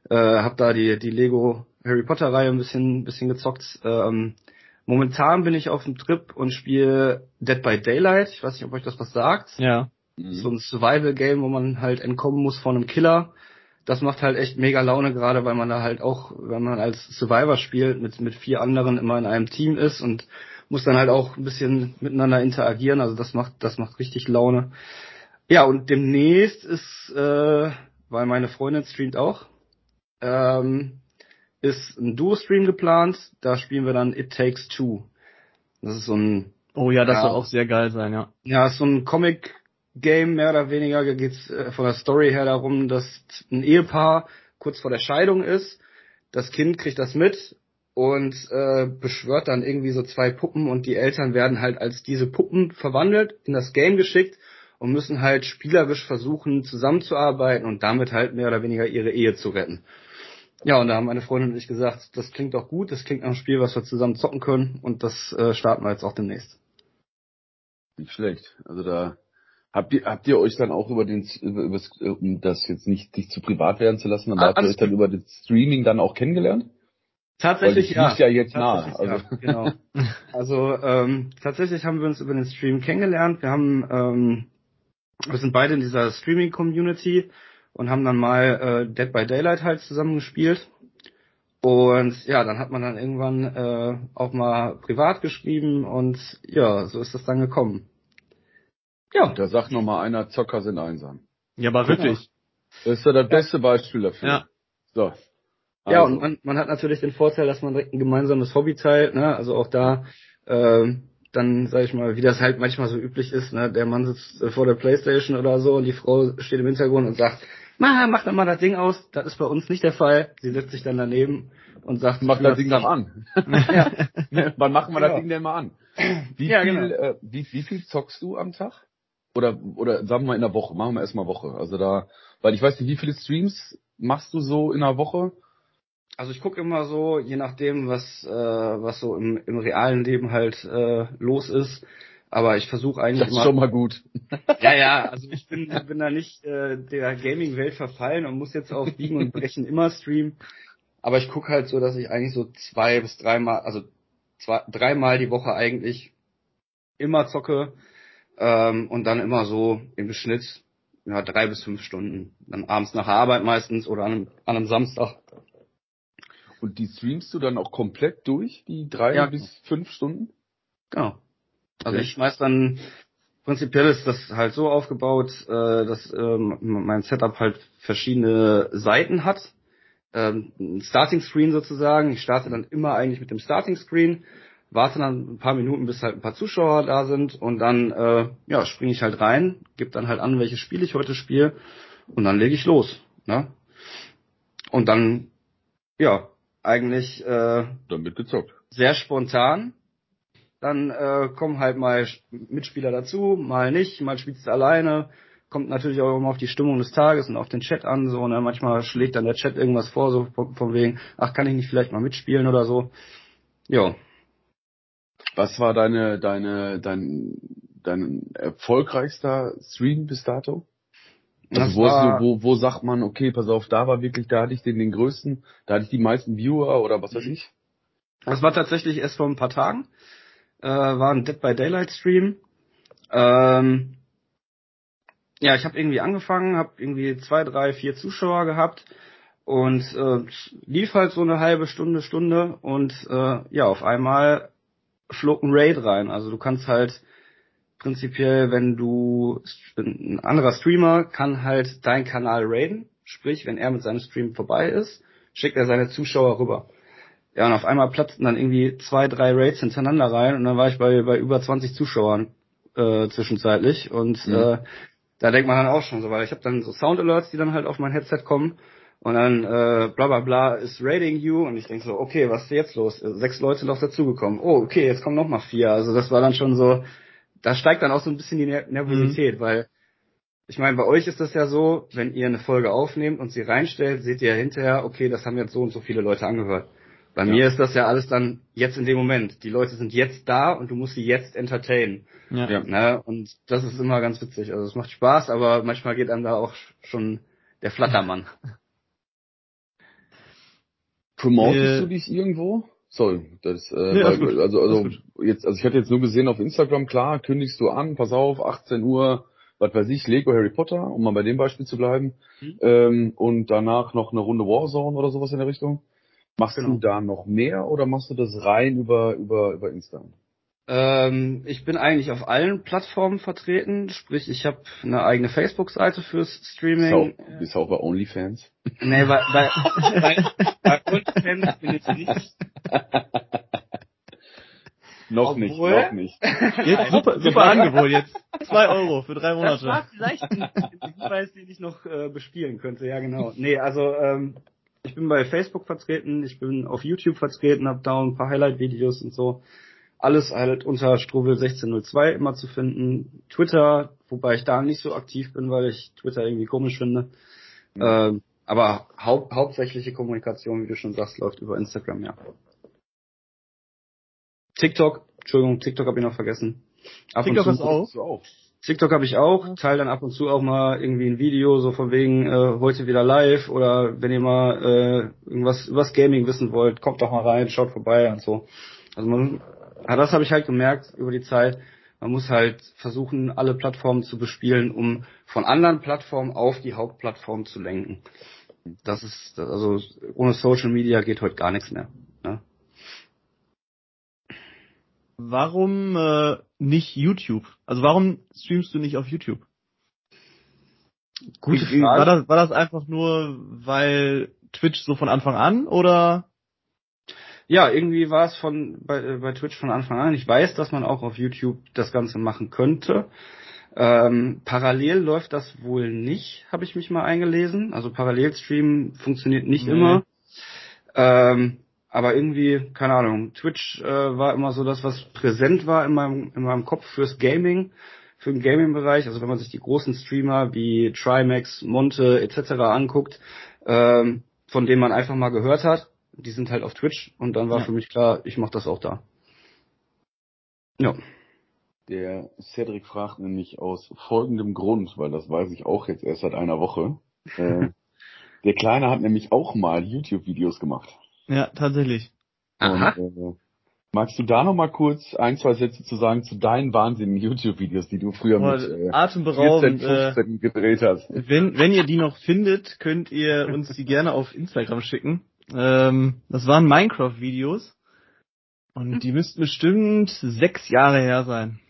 Äh, hab da die die Lego Harry Potter Reihe ein bisschen bisschen gezockt. Ähm, momentan bin ich auf dem Trip und spiele Dead by Daylight. Ich weiß nicht, ob euch das was sagt. Ja. So ein Survival Game, wo man halt entkommen muss von einem Killer. Das macht halt echt mega Laune, gerade weil man da halt auch, wenn man als Survivor spielt, mit, mit vier anderen immer in einem Team ist und muss dann halt auch ein bisschen miteinander interagieren. Also das macht, das macht richtig Laune. Ja, und demnächst ist, äh, weil meine Freundin streamt auch, ähm, ist ein Duo-Stream geplant. Da spielen wir dann It Takes Two. Das ist so ein Oh ja, das ja, soll auch sehr geil sein, ja. Ja, ist so ein Comic-Game mehr oder weniger. Da geht's äh, von der Story her darum, dass ein Ehepaar kurz vor der Scheidung ist. Das Kind kriegt das mit und äh, beschwört dann irgendwie so zwei Puppen und die Eltern werden halt als diese Puppen verwandelt, in das Game geschickt und müssen halt spielerisch versuchen zusammenzuarbeiten und damit halt mehr oder weniger ihre Ehe zu retten. Ja, und da haben meine Freundin und ich gesagt, das klingt doch gut, das klingt nach einem Spiel, was wir zusammen zocken können und das äh, starten wir jetzt auch demnächst. Nicht schlecht. Also da habt ihr habt ihr euch dann auch über den über, über um das jetzt nicht nicht zu privat werden zu lassen, aber ah, habt ihr euch dann über das Streaming dann auch kennengelernt? Tatsächlich ja. ja jetzt nah. Also. Ja, genau. also ähm, tatsächlich haben wir uns über den Stream kennengelernt. Wir haben ähm, wir sind beide in dieser Streaming Community und haben dann mal äh, Dead by Daylight halt zusammen gespielt. Und ja, dann hat man dann irgendwann äh, auch mal privat geschrieben und ja, so ist das dann gekommen. Ja. Da sagt noch mal einer, Zocker sind einsam. Ja, aber wirklich. Das ist ja das beste Beispiel dafür. Ja. So. Also. Ja, und man, man hat natürlich den Vorteil, dass man direkt ein gemeinsames Hobby teilt, ne? Also auch da äh, dann, sag ich mal, wie das halt manchmal so üblich ist, ne? Der Mann sitzt äh, vor der Playstation oder so und die Frau steht im Hintergrund und sagt, Ma, mach doch mal das Ding aus. Das ist bei uns nicht der Fall. Sie setzt sich dann daneben und sagt, Mach das Ding doch an. Ja. Wann machen wir Genau. das Ding denn mal an? Wie Ja, viel, genau. äh, wie, wie viel zockst du am Tag? Oder, oder sagen wir mal in der Woche. Machen wir erstmal Woche. Also da, weil ich weiß nicht, wie viele Streams machst du so in der Woche? Also ich gucke immer so, je nachdem, was, äh, was so im, im realen Leben halt äh, los ist. Aber ich versuche eigentlich Das ist immer. schon mal gut. Ja, ja, also ich bin, bin da nicht äh, der Gaming-Welt verfallen und muss jetzt auf Biegen und Brechen immer streamen. Aber ich gucke halt so, dass ich eigentlich so zwei bis dreimal, also zwei, dreimal die Woche eigentlich immer zocke ähm, und dann immer so im Schnitt ja, drei bis fünf Stunden. Dann abends nach der Arbeit meistens oder an einem, an einem Samstag. Und die streamst du dann auch komplett durch, die drei Ja. bis fünf Stunden? Genau. Also ich schmeiß dann, prinzipiell ist das halt so aufgebaut, äh, dass ähm, mein Setup halt verschiedene Seiten hat. Ähm, ein Starting Screen sozusagen. Ich starte dann immer eigentlich mit dem Starting Screen, warte dann ein paar Minuten, bis halt ein paar Zuschauer da sind und dann äh, ja, springe ich halt rein, gebe dann halt an, welches Spiel ich heute spiele und dann lege ich los. Ne? Und dann, ja, eigentlich äh, Dann wird gezockt. sehr spontan. Dann äh, kommen halt mal Mitspieler dazu, mal nicht, mal spielst du alleine. Kommt natürlich auch immer auf die Stimmung des Tages und auf den Chat an. So, ne? Manchmal schlägt dann der Chat irgendwas vor, so von, wegen, ach, kann ich nicht vielleicht mal mitspielen oder so. Ja. Was war deine, deine, dein, dein erfolgreichster Stream bis dato? Also wo, so, wo, wo sagt man, okay, pass auf, da war wirklich, da hatte ich den, den größten, da hatte ich die meisten Viewer oder was weiß ich? Das war tatsächlich erst vor ein paar Tagen. Äh, war ein Dead by Daylight Stream. Ähm, ja, ich habe irgendwie angefangen, habe irgendwie zwei, drei, vier Zuschauer gehabt und äh, lief halt so eine halbe Stunde, Stunde und äh, ja, auf einmal flog ein Raid rein. Also du kannst halt prinzipiell, wenn du ein anderer Streamer kann halt deinen Kanal raiden, sprich, wenn er mit seinem Stream vorbei ist, schickt er seine Zuschauer rüber. Ja, und auf einmal platzten dann irgendwie zwei, drei Raids hintereinander rein und dann war ich bei, bei über 20 Zuschauern äh, zwischenzeitlich und Mhm. äh, da denkt man dann auch schon so, weil ich habe dann so Sound Alerts, die dann halt auf mein Headset kommen und dann äh, bla bla bla ist raiding you und ich denk so, okay, was ist jetzt los? Sechs Leute noch dazugekommen. Oh, okay, jetzt kommen noch mal vier. Also das war dann schon so, da steigt dann auch so ein bisschen die Ner Nervosität, weil ich meine, bei euch ist das ja so, wenn ihr eine Folge aufnehmt und sie reinstellt, seht ihr ja hinterher, okay, das haben jetzt so und so viele Leute angehört. Bei Ja. mir ist das ja alles dann jetzt in dem Moment. Die Leute sind jetzt da und du musst sie jetzt entertainen. Ja. Ja. Ne? Und das ist immer ganz witzig. Also es macht Spaß, aber manchmal geht einem da auch schon der Flattermann. Promotest Äh, du dich irgendwo? Sorry, das, äh, Nee, weil, gut. also, also, jetzt, also ich hatte jetzt nur gesehen auf Instagram, klar, kündigst du an, pass auf, 18 Uhr, was weiß ich, Lego Harry Potter, um mal bei dem Beispiel zu bleiben, Mhm. ähm, und danach noch eine Runde Warzone oder sowas in der Richtung. Machst Genau. du da noch mehr oder machst du das rein über, über, über Insta? Ähm, ich bin eigentlich auf allen Plattformen vertreten, sprich ich habe eine eigene Facebook-Seite fürs Streaming. auch, bist auch bei OnlyFans? Nee, bei, bei, bei, bei OnlyFans bin ich nicht. Noch Obwohl- nicht, noch nicht. Jetzt super, super Angebot jetzt. Zwei Euro für drei Das war Monate. vielleicht ein Hinweis, den ich noch äh, bespielen könnte, ja genau. Nee, also ähm, ich bin bei Facebook vertreten, ich bin auf YouTube vertreten, habe da ein paar Highlight-Videos und so. Alles halt unter Struwel 1602 immer zu finden. Twitter, wobei ich da nicht so aktiv bin, weil ich Twitter irgendwie komisch finde. Ähm, aber haupt, hauptsächliche Kommunikation, wie du schon sagst, läuft über Instagram, ja. TikTok, Entschuldigung, TikTok habe ich noch vergessen. Ab TikTok hast du auch? Auch. TikTok habe ich auch, teile dann ab und zu auch mal irgendwie ein Video, so von wegen äh, heute wieder live oder wenn ihr mal äh, irgendwas übers Gaming wissen wollt, kommt doch mal rein, schaut vorbei und so. Also man, ja, das habe ich halt gemerkt über die Zeit. Man muss halt versuchen, alle Plattformen zu bespielen, um von anderen Plattformen auf die Hauptplattform zu lenken. Das ist, also ohne Social Media geht heute gar nichts mehr. Ne? Warum äh, nicht YouTube? Also warum streamst du nicht auf YouTube? Gute Frage. War das, war das einfach nur, weil Twitch so von Anfang an oder? Ja, irgendwie war es von bei, bei Twitch von Anfang an. Ich weiß, dass man auch auf YouTube das Ganze machen könnte. Ähm, parallel läuft das wohl nicht, habe ich mich mal eingelesen. Also Parallelstream funktioniert nicht Nee. immer. Ähm, aber irgendwie, keine Ahnung, Twitch äh, war immer so das, was präsent war in meinem, in meinem Kopf fürs Gaming, für den Gaming-Bereich. Also wenn man sich die großen Streamer wie Trimax, Monte etc. anguckt, ähm, von denen man einfach mal gehört hat, die sind halt auf Twitch und dann war Ja. für mich klar, ich mache das auch da. Ja. Der Cedric fragt nämlich aus folgendem Grund, weil das weiß ich auch jetzt erst seit einer Woche. Äh, der Kleine hat nämlich auch mal YouTube-Videos gemacht. Ja, tatsächlich. Aha. Und, äh, magst du da noch mal kurz ein, zwei Sätze zu sagen zu deinen wahnsinnigen YouTube-Videos, die du früher Boah, mit äh, 14, atemberaubend. Äh, 15 gedreht hast? wenn, wenn ihr die noch findet, könnt ihr uns die gerne auf Instagram schicken. Ähm, das waren Minecraft-Videos. Und die müssten bestimmt sechs Jahre her sein.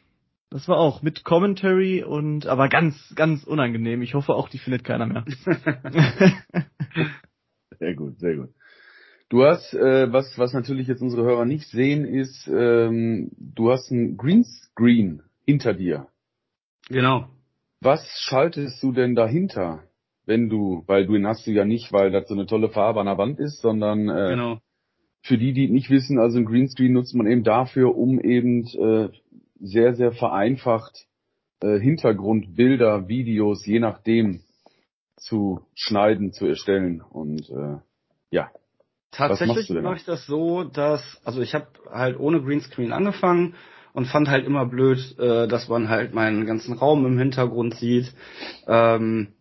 Das war auch mit Commentary und aber ganz, ganz unangenehm. Ich hoffe auch, die findet keiner mehr. Sehr gut, sehr gut. Du hast, äh, was, was natürlich jetzt unsere Hörer nicht sehen, ist, ähm, du hast ein Greenscreen hinter dir. Genau. Was schaltest du denn dahinter, wenn du, weil du ihn hast du ja nicht, weil das so eine tolle Farbe an der Wand ist, sondern äh, Genau. für die, die nicht wissen, also ein Greenscreen nutzt man eben dafür, um eben äh, sehr, sehr vereinfacht äh, Hintergrundbilder, Videos, je nachdem zu schneiden, zu erstellen. Und äh, ja, Tatsächlich mache ich das so, dass, also ich habe halt ohne Greenscreen angefangen und fand halt immer blöd, äh, dass man halt meinen ganzen Raum im Hintergrund sieht. Ähm,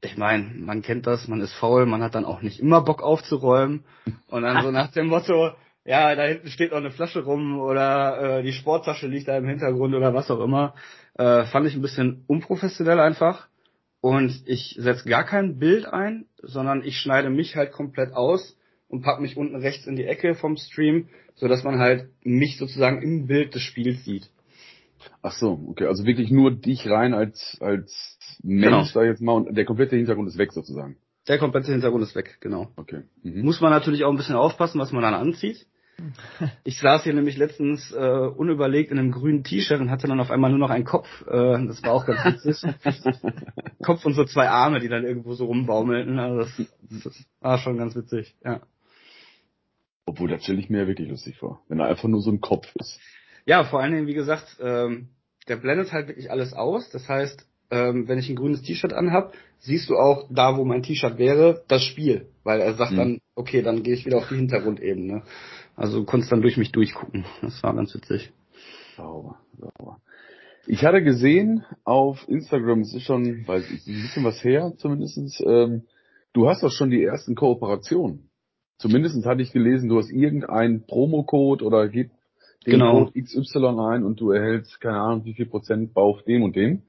ich meine, man kennt das, man ist faul, man hat dann auch nicht immer Bock aufzuräumen. Und dann so nach dem Motto, ja, da hinten steht noch eine Flasche rum oder äh, die Sporttasche liegt da im Hintergrund oder was auch immer. Äh, fand ich ein bisschen unprofessionell einfach. Und ich setze gar kein Bild ein, sondern ich schneide mich halt komplett aus und pack mich unten rechts in die Ecke vom Stream, so dass man halt mich sozusagen im Bild des Spiels sieht. ach so, okay, also wirklich nur dich rein als als Mensch, Genau. sag ich jetzt mal, und der komplette Hintergrund ist weg sozusagen. Der komplette Hintergrund ist weg, genau. Okay. Mhm. Muss man natürlich auch ein bisschen aufpassen, was man dann anzieht. Ich saß hier nämlich letztens äh, unüberlegt in einem grünen T-Shirt und hatte dann auf einmal nur noch einen Kopf. Äh, das war auch ganz witzig. Kopf und so zwei Arme, die dann irgendwo so rumbaumelten. Also das, das war schon ganz witzig, ja. Obwohl, das stelle ich mir ja wirklich lustig vor, wenn er einfach nur so ein Kopf ist. Ja, vor allen Dingen, wie gesagt, ähm, der blendet halt wirklich alles aus. Das heißt, ähm, wenn ich ein grünes T-Shirt anhab, siehst du auch da, wo mein T-Shirt wäre, das Spiel. Weil er sagt Mhm. dann, okay, dann gehe ich wieder auf die Hintergrundebene. Also du konntest dann durch mich durchgucken. Das war ganz witzig. Sauber, sauber. Ich hatte gesehen auf Instagram, es ist schon, weiß ich, ein bisschen was her zumindestens. ähm, du hast doch schon die ersten Kooperationen. Zumindestens hatte ich gelesen, du hast irgendeinen Promocode oder gib den Genau. Code XY ein und du erhältst, keine Ahnung, wie viel Prozent auf dem und dem.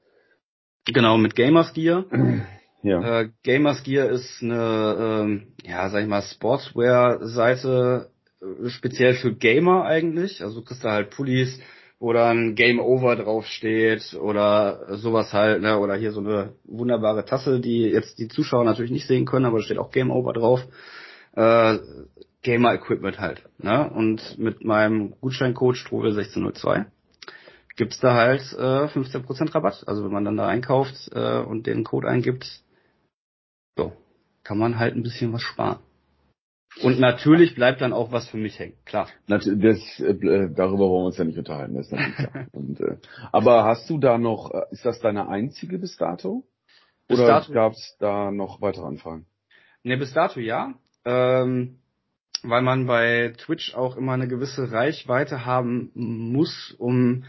Genau, mit Gamers Gear. Ja. Äh, Gamers Gear ist eine, ähm, ja, sag ich mal, Sportswear-Seite, speziell für Gamer eigentlich. Also du kriegst da halt Pullis, wo dann Game Over draufsteht oder sowas halt, ne? Oder hier so eine wunderbare Tasse, die jetzt die Zuschauer natürlich nicht sehen können, aber da steht auch Game Over drauf. Äh, Gamer Equipment halt, ne? Und mit meinem Gutscheincode Strobel 1602 gibt's da halt äh, 15% Rabatt. Also wenn man dann da einkauft äh, und den Code eingibt, so, kann man halt ein bisschen was sparen. Und natürlich bleibt dann auch was für mich hängen, klar. Das, äh, darüber wollen wir uns ja nicht unterhalten, das ist natürlich klar. Und, äh, aber hast du da noch, äh, ist das deine einzige bis dato? Bis Oder dato- gab's da noch weitere Anfragen? Ne, bis dato ja. Ähm, weil man bei Twitch auch immer eine gewisse Reichweite haben muss, um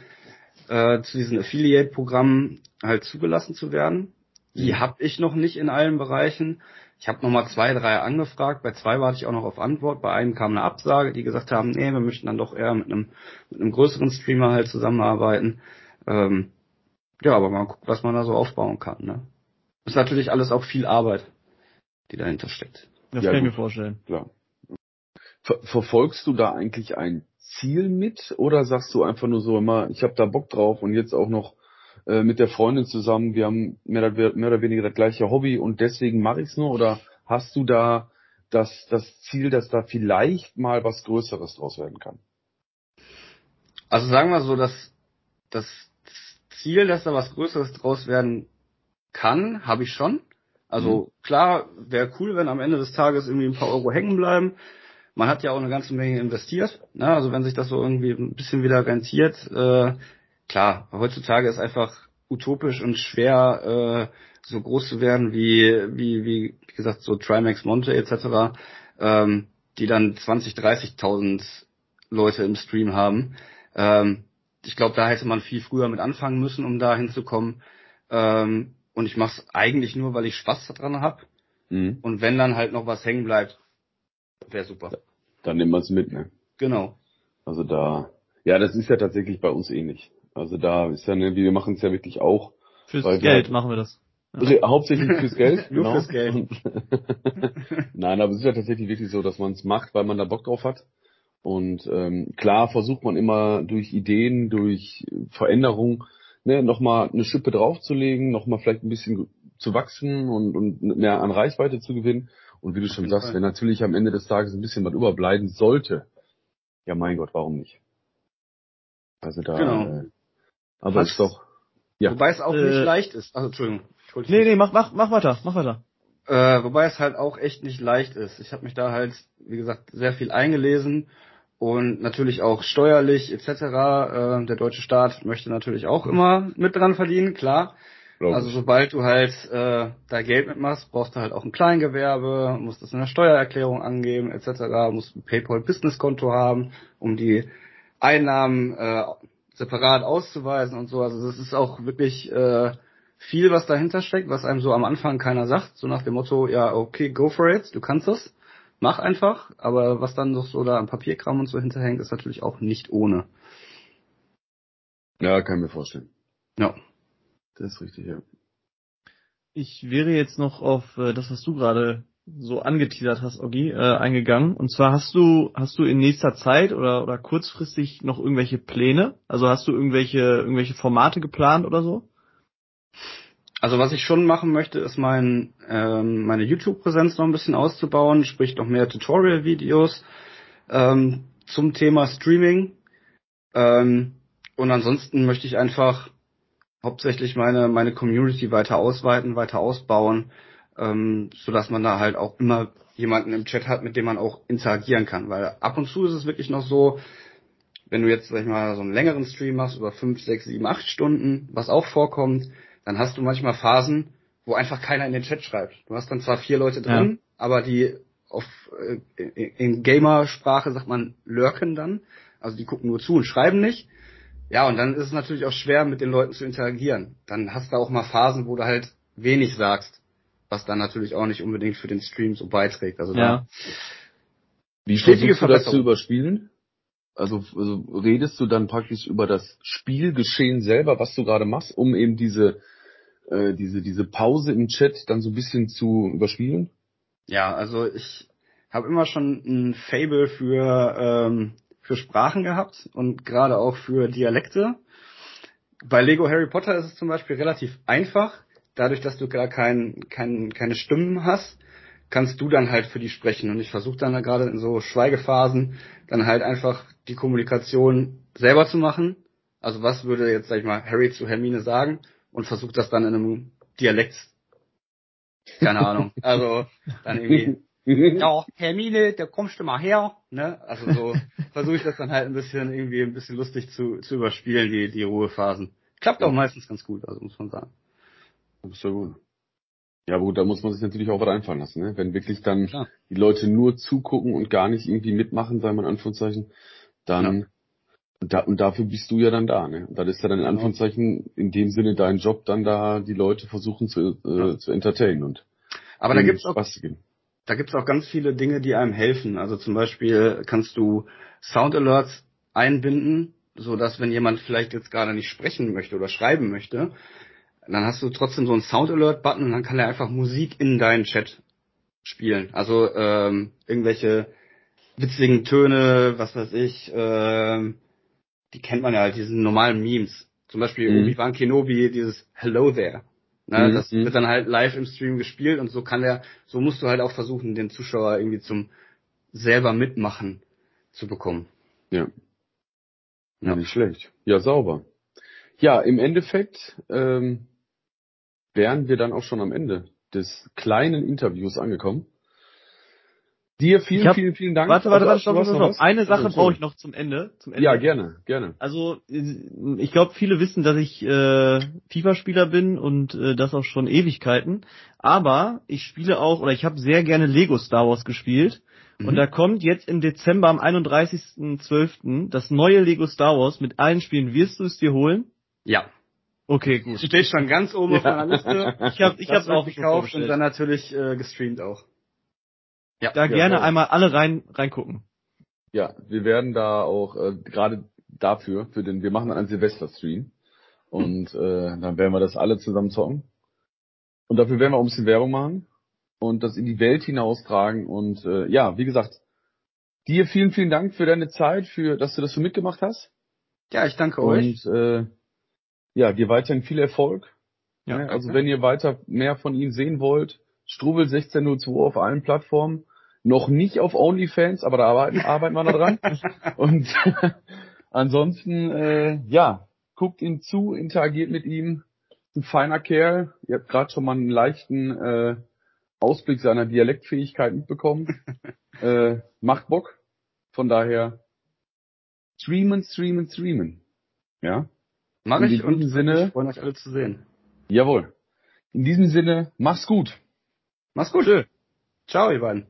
äh, zu diesen Affiliate-Programmen halt zugelassen zu werden. Die Mhm. habe ich noch nicht in allen Bereichen. Ich habe nochmal zwei, drei angefragt. Bei zwei warte ich auch noch auf Antwort. Bei einem kam eine Absage, die gesagt haben, nee, wir möchten dann doch eher mit einem, mit einem größeren Streamer halt zusammenarbeiten. Ähm, ja, aber mal gucken, was man da so aufbauen kann. Ne? Ist natürlich alles auch viel Arbeit, die dahinter steckt. Das Ja, kann ich mir vorstellen. Klar. Ver verfolgst du da eigentlich ein Ziel mit oder sagst du einfach nur so immer, ich habe da Bock drauf und jetzt auch noch äh, mit der Freundin zusammen, wir haben mehr oder, mehr oder weniger das gleiche Hobby und deswegen mache ich es nur oder hast du da das, das Ziel, dass da vielleicht mal was Größeres draus werden kann? Also sagen wir so, dass das Ziel, dass da was Größeres draus werden kann, habe ich schon. Also mhm. klar, wäre cool, wenn am Ende des Tages irgendwie ein paar Euro hängen bleiben. Man hat ja auch eine ganze Menge investiert. Ne? Also wenn sich das so irgendwie ein bisschen wieder rentiert, äh, klar, heutzutage ist einfach utopisch und schwer, äh, so groß zu werden wie, wie, wie, wie gesagt, so Trimax Monte etc., ähm, die dann 20, 30.000 Leute im Stream haben. Ähm, ich glaube, da hätte man viel früher mit anfangen müssen, um da hinzukommen. Ähm, und ich mache es eigentlich nur, weil ich Spaß daran habe. Mhm. Und wenn dann halt noch was hängen bleibt, wäre super. Dann nimmt man es mit, ne? Genau. Also da, ja, das ist ja tatsächlich bei uns ähnlich. Also da ist ja, ne, wir machen es ja wirklich auch. Fürs Geld halt, machen wir das. Ja. Hauptsächlich fürs Geld. Nur genau. fürs Geld. Nein, aber es ist ja tatsächlich wirklich so, dass man es macht, weil man da Bock drauf hat. Und ähm, klar versucht man immer durch Ideen, durch Veränderung, ne, nochmal eine Schippe draufzulegen, nochmal vielleicht ein bisschen zu wachsen und, und mehr an Reichweite zu gewinnen. Und wie du schon sagst, wenn natürlich am Ende des Tages ein bisschen was überbleiben sollte, ja mein Gott, warum nicht? Also da, genau. äh, aber es ist doch, ja. Wobei es auch äh, nicht leicht ist. Also Entschuldigung. Nee, nee, mach, mach, mach weiter, mach weiter. Äh, wobei es halt auch echt nicht leicht ist. Ich habe mich da halt, wie gesagt, sehr viel eingelesen und natürlich auch steuerlich etc. Äh, der deutsche Staat möchte natürlich auch immer mit dran verdienen, klar. Also sobald du halt äh, da Geld mitmachst, brauchst du halt auch ein Kleingewerbe, musst das in der Steuererklärung angeben etc. Musst ein PayPal Business Konto haben, um die Einnahmen äh, separat auszuweisen und so. Also das ist auch wirklich äh, viel, was dahinter steckt, was einem so am Anfang keiner sagt, so nach dem Motto, ja, okay, go for it, du kannst das, mach einfach, aber was dann noch so da am Papierkram und so hinterhängt, ist natürlich auch nicht ohne. Ja, kann ich mir vorstellen. Ja. Das ist richtig, ja. Ich wäre jetzt noch auf äh, das, was du gerade so angeteasert hast, Oggi, äh, eingegangen. Und zwar hast du, hast du in nächster Zeit oder, oder kurzfristig noch irgendwelche Pläne? Also hast du irgendwelche, irgendwelche Formate geplant oder so? Also was ich schon machen möchte, ist mein, ähm, meine YouTube-Präsenz noch ein bisschen auszubauen, sprich noch mehr Tutorial-Videos ähm, zum Thema Streaming. Ähm, und ansonsten möchte ich einfach hauptsächlich meine, meine Community weiter ausweiten, weiter ausbauen, ähm, so dass man da halt auch immer jemanden im Chat hat, mit dem man auch interagieren kann. Weil ab und zu ist es wirklich noch so, wenn du jetzt, sag ich mal, so einen längeren Stream machst, über fünf, sechs, sieben, acht Stunden, was auch vorkommt, dann hast du manchmal Phasen, wo einfach keiner in den Chat schreibt. Du hast dann zwar vier Leute drin, ja. aber die auf äh, in Gamersprache sagt man lurken dann, also die gucken nur zu und schreiben nicht. Ja, und dann ist es natürlich auch schwer, mit den Leuten zu interagieren. Dann hast du auch mal Phasen, wo du halt wenig sagst, was dann natürlich auch nicht unbedingt für den Stream so beiträgt. Also ja. Wie versuchst du das zu überspielen? Also, also redest du dann praktisch über das Spielgeschehen selber, was du gerade machst, um eben diese äh, diese, diese Pause im Chat dann so ein bisschen zu überspielen? Ja, also ich habe immer schon ein Fable für, ähm, für Sprachen gehabt und gerade auch für Dialekte. Bei Lego Harry Potter ist es zum Beispiel relativ einfach. Dadurch, dass du gar kein, kein, keine Stimmen hast, kannst du dann halt für die sprechen. Und ich versuche dann gerade in so Schweigephasen dann halt einfach die Kommunikation selber zu machen. Also was würde jetzt, sag ich mal, Harry zu Hermine sagen? und versucht das dann in einem Dialekt. Keine Ahnung. Also dann irgendwie. Ja, Hermine, da kommst du mal her. Ne? Also so versuche ich das dann halt ein bisschen irgendwie ein bisschen lustig zu, zu überspielen, die, die Ruhephasen. Klappt auch meistens ganz gut, also muss man sagen. Das ist ja gut. Ja gut, da muss man sich natürlich auch was einfallen lassen, ne? Wenn wirklich dann Klar. die Leute nur zugucken und gar nicht irgendwie mitmachen, sei mal in Anführungszeichen, dann und, da, und dafür bist du ja dann da, ne? Und das ist ja dann in genau. Anführungszeichen in dem Sinne dein Job, dann da die Leute versuchen zu, äh, ja. zu entertainen und aber da gibt's auch da gibt's auch ganz viele Dinge, die einem helfen. Also zum Beispiel kannst du Sound Alerts einbinden, so dass wenn jemand vielleicht jetzt gerade nicht sprechen möchte oder schreiben möchte, dann hast du trotzdem so einen Sound Alert Button und dann kann er einfach Musik in deinen Chat spielen. Also ähm, irgendwelche witzigen Töne, was weiß ich, ähm, die kennt man ja halt, diesen normalen Memes. Zum Beispiel mhm. Obi-Wan Kenobi, dieses Hello there. Ne, mhm. Das wird dann halt live im Stream gespielt und so kann der, so musst du halt auch versuchen, den Zuschauer irgendwie zum selber mitmachen zu bekommen. Ja. Ja, nicht schlecht. Ja, sauber. Ja, im Endeffekt ähm, wären wir dann auch schon am Ende des kleinen Interviews angekommen. Dir vielen, hab, vielen, vielen Dank. Warte, warte, also, warte, stopp, stopp, stopp. Eine Sache brauche ich noch zum Ende. Zum Ende. Ja, gerne, gerne. Also ich glaube, viele wissen, dass ich äh, FIFA-Spieler bin und äh, das auch schon Ewigkeiten. Aber ich spiele auch, oder ich habe sehr gerne Lego Star Wars gespielt. Mhm. Und da kommt jetzt im Dezember am 31.12. das neue Lego Star Wars mit allen Spielen. Wirst du es dir holen? Ja. Okay, gut. Steht schon ganz oben ja. auf meiner Liste. Ich habe ich hab's auch gekauft und dann natürlich äh, gestreamt auch. Ja, da gerne einmal alle rein reingucken. Ja, wir werden da auch äh, gerade dafür, für den, wir machen einen Silvester-Stream und äh, dann werden wir das alle zusammen zocken. Und dafür werden wir auch ein bisschen Werbung machen und das in die Welt hinaustragen. Und äh, ja, wie gesagt, dir vielen, vielen Dank für deine Zeit, für dass du das so mitgemacht hast. Ja, ich danke und, euch. Und äh, ja, dir weiterhin viel Erfolg. Ja, ja, also wenn ihr weiter mehr von ihm sehen wollt, Strubel 1602 auf allen Plattformen. Noch nicht auf OnlyFans, aber da arbeiten, arbeiten wir noch dran. Und ansonsten, äh, ja, guckt ihm zu, interagiert mit ihm. Ein feiner Kerl. Ihr habt gerade schon mal einen leichten äh, Ausblick seiner Dialektfähigkeit mitbekommen. äh, macht Bock. Von daher streamen, streamen, streamen. Ja. Mach ich in diesem Sinne. Ich freue euch alle zu sehen. Jawohl. In diesem Sinne, mach's gut. Mach's gut. Tschö. Ciao, ihr beiden.